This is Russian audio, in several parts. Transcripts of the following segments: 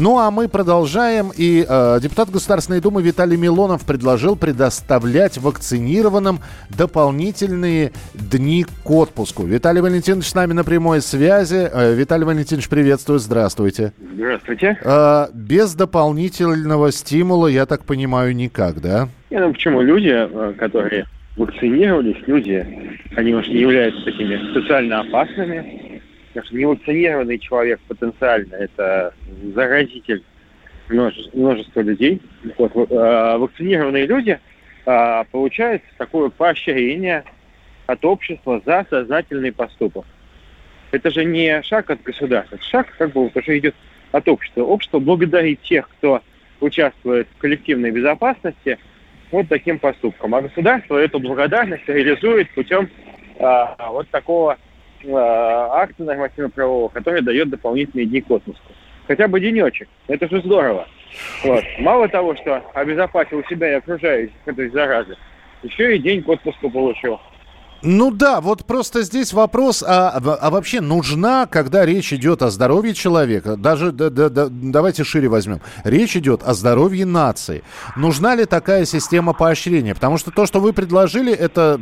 Ну а мы продолжаем. И э, депутат Государственной Думы Виталий Милонов предложил предоставлять вакцинированным дополнительные дни к отпуску. Виталий Валентинович с нами на прямой связи. Э, Виталий Валентинович, приветствую. Здравствуйте. Здравствуйте. Э, без дополнительного стимула, я так понимаю, никак, да? Не, ну почему? Люди, э, которые вакцинировались, люди, они уж не являются такими социально опасными. Потому что невакцинированный человек потенциально это заразитель множества, людей. Вот, э, вакцинированные люди э, получают такое поощрение от общества за сознательный поступок. Это же не шаг от государства, шаг как бы уже идет от общества. Общество благодарит тех, кто участвует в коллективной безопасности вот таким поступком. А государство эту благодарность реализует путем э, вот такого э, акта нормативно-правового, который дает дополнительные дни к отпуску. Хотя бы денечек. Это же здорово. Вот. Мало того, что обезопасил себя и окружающих этой заразы, еще и день к отпуску получил. Ну да, вот просто здесь вопрос, а, а вообще нужна, когда речь идет о здоровье человека, даже да, да, да, давайте шире возьмем, речь идет о здоровье нации. Нужна ли такая система поощрения? Потому что то, что вы предложили, это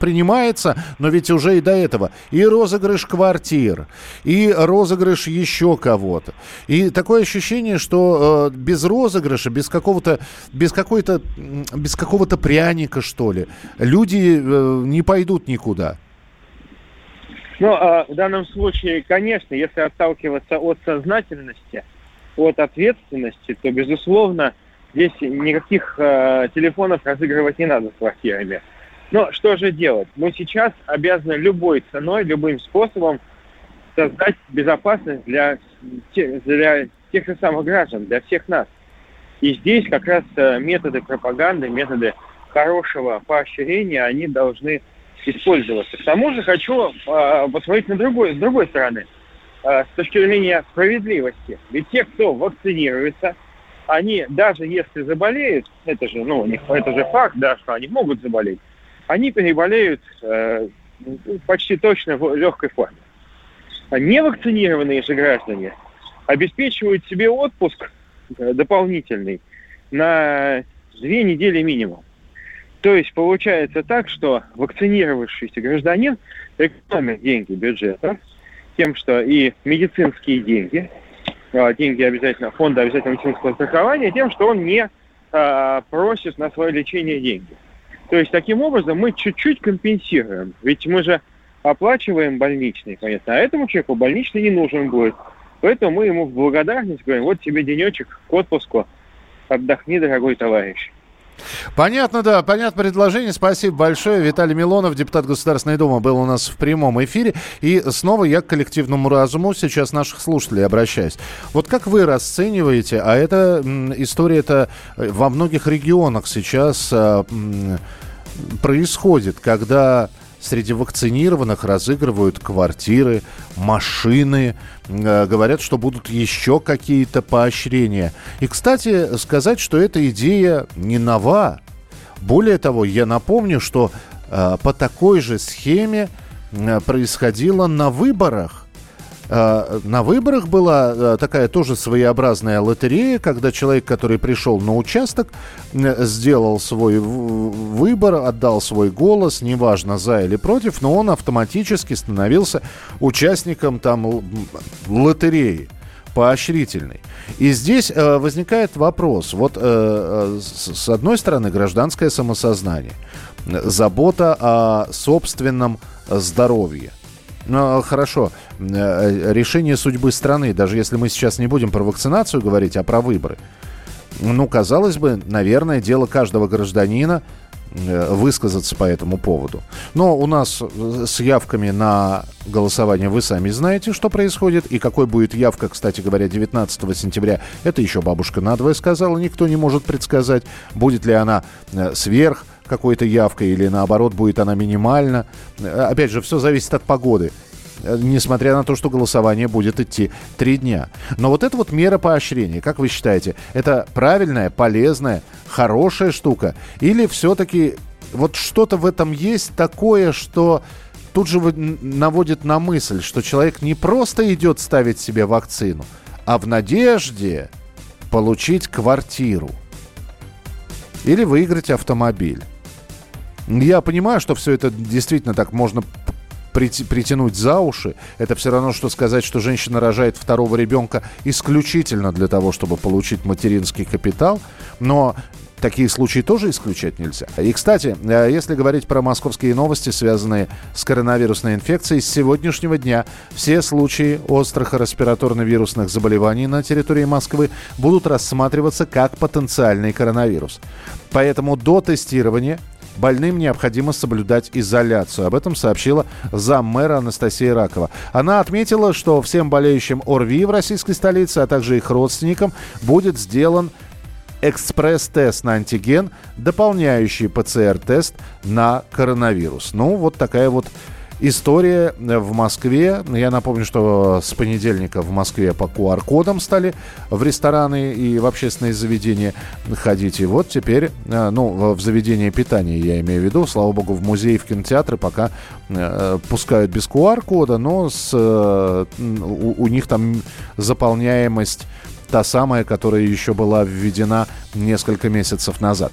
принимается, но ведь уже и до этого. И розыгрыш квартир, и розыгрыш еще кого-то. И такое ощущение, что э, без розыгрыша, без какого-то, без какой-то, без какого-то пряника, что ли, люди э, не пойдут никуда. Ну, э, в данном случае, конечно, если отталкиваться от сознательности, от ответственности, то, безусловно, здесь никаких э, телефонов разыгрывать не надо с квартирами. Но что же делать? Мы сейчас обязаны любой ценой, любым способом создать безопасность для, для тех же самых граждан, для всех нас. И здесь как раз э, методы пропаганды, методы хорошего поощрения, они должны использоваться. К тому же хочу э, посмотреть на другой, с другой стороны, э, с точки зрения справедливости. Ведь те, кто вакцинируется, они даже если заболеют, это же, ну, них, это же факт, да, что они могут заболеть, они переболеют э, почти точно в легкой форме. А невакцинированные же граждане обеспечивают себе отпуск э, дополнительный на две недели минимум. То есть получается так, что вакцинировавшийся гражданин экономит деньги бюджета тем, что и медицинские деньги, а, деньги обязательно фонда обязательного медицинского страхования, тем, что он не а, просит на свое лечение деньги. То есть таким образом мы чуть-чуть компенсируем. Ведь мы же оплачиваем больничный, понятно, а этому человеку больничный не нужен будет. Поэтому мы ему в благодарность говорим, вот тебе денечек к отпуску, отдохни, дорогой товарищ. Понятно, да, понятно предложение. Спасибо большое. Виталий Милонов, депутат Государственной Думы, был у нас в прямом эфире. И снова я к коллективному разуму сейчас наших слушателей обращаюсь. Вот как вы расцениваете, а эта история-то во многих регионах сейчас а, происходит, когда среди вакцинированных разыгрывают квартиры, машины, э, говорят, что будут еще какие-то поощрения. И, кстати, сказать, что эта идея не нова. Более того, я напомню, что э, по такой же схеме э, происходило на выборах на выборах была э, такая тоже своеобразная лотерея, когда человек, который пришел на участок, сделал свой выбор, отдал свой голос, неважно за или против, но он автоматически становился участником там лотереи поощрительный. И здесь э, возникает вопрос. Вот э, э с одной стороны гражданское самосознание, забота о собственном здоровье. Ну, хорошо. Э, решение судьбы страны, даже если мы сейчас не будем про вакцинацию говорить, а про выборы. Ну, казалось бы, наверное, дело каждого гражданина э, высказаться по этому поводу. Но у нас э, с явками на голосование вы сами знаете, что происходит. И какой будет явка, кстати говоря, 19 сентября, это еще бабушка надвое сказала, никто не может предсказать, будет ли она сверх какой-то явкой или наоборот будет она минимальна. Опять же, все зависит от погоды несмотря на то, что голосование будет идти три дня. Но вот эта вот мера поощрения, как вы считаете, это правильная, полезная, хорошая штука? Или все-таки вот что-то в этом есть такое, что тут же наводит на мысль, что человек не просто идет ставить себе вакцину, а в надежде получить квартиру или выиграть автомобиль. Я понимаю, что все это действительно так можно притянуть за уши. Это все равно, что сказать, что женщина рожает второго ребенка исключительно для того, чтобы получить материнский капитал. Но такие случаи тоже исключать нельзя. И, кстати, э, если говорить про московские новости, связанные с коронавирусной инфекцией, с сегодняшнего дня все случаи острых респираторно-вирусных заболеваний на территории Москвы будут рассматриваться как потенциальный коронавирус. Поэтому до тестирования Больным необходимо соблюдать изоляцию. Об этом сообщила заммэра Анастасия Ракова. Она отметила, что всем болеющим ОРВИ в российской столице, а также их родственникам будет сделан экспресс-тест на антиген, дополняющий ПЦР-тест на коронавирус. Ну, вот такая вот история в Москве. Я напомню, что с понедельника в Москве по QR-кодам стали в рестораны и в общественные заведения ходить. И вот теперь, э, ну, в заведение питания я имею в виду, слава богу, в музеи, в кинотеатры пока э, пускают без QR-кода, но с, э, у, у них там заполняемость та самая, которая еще была введена несколько месяцев назад.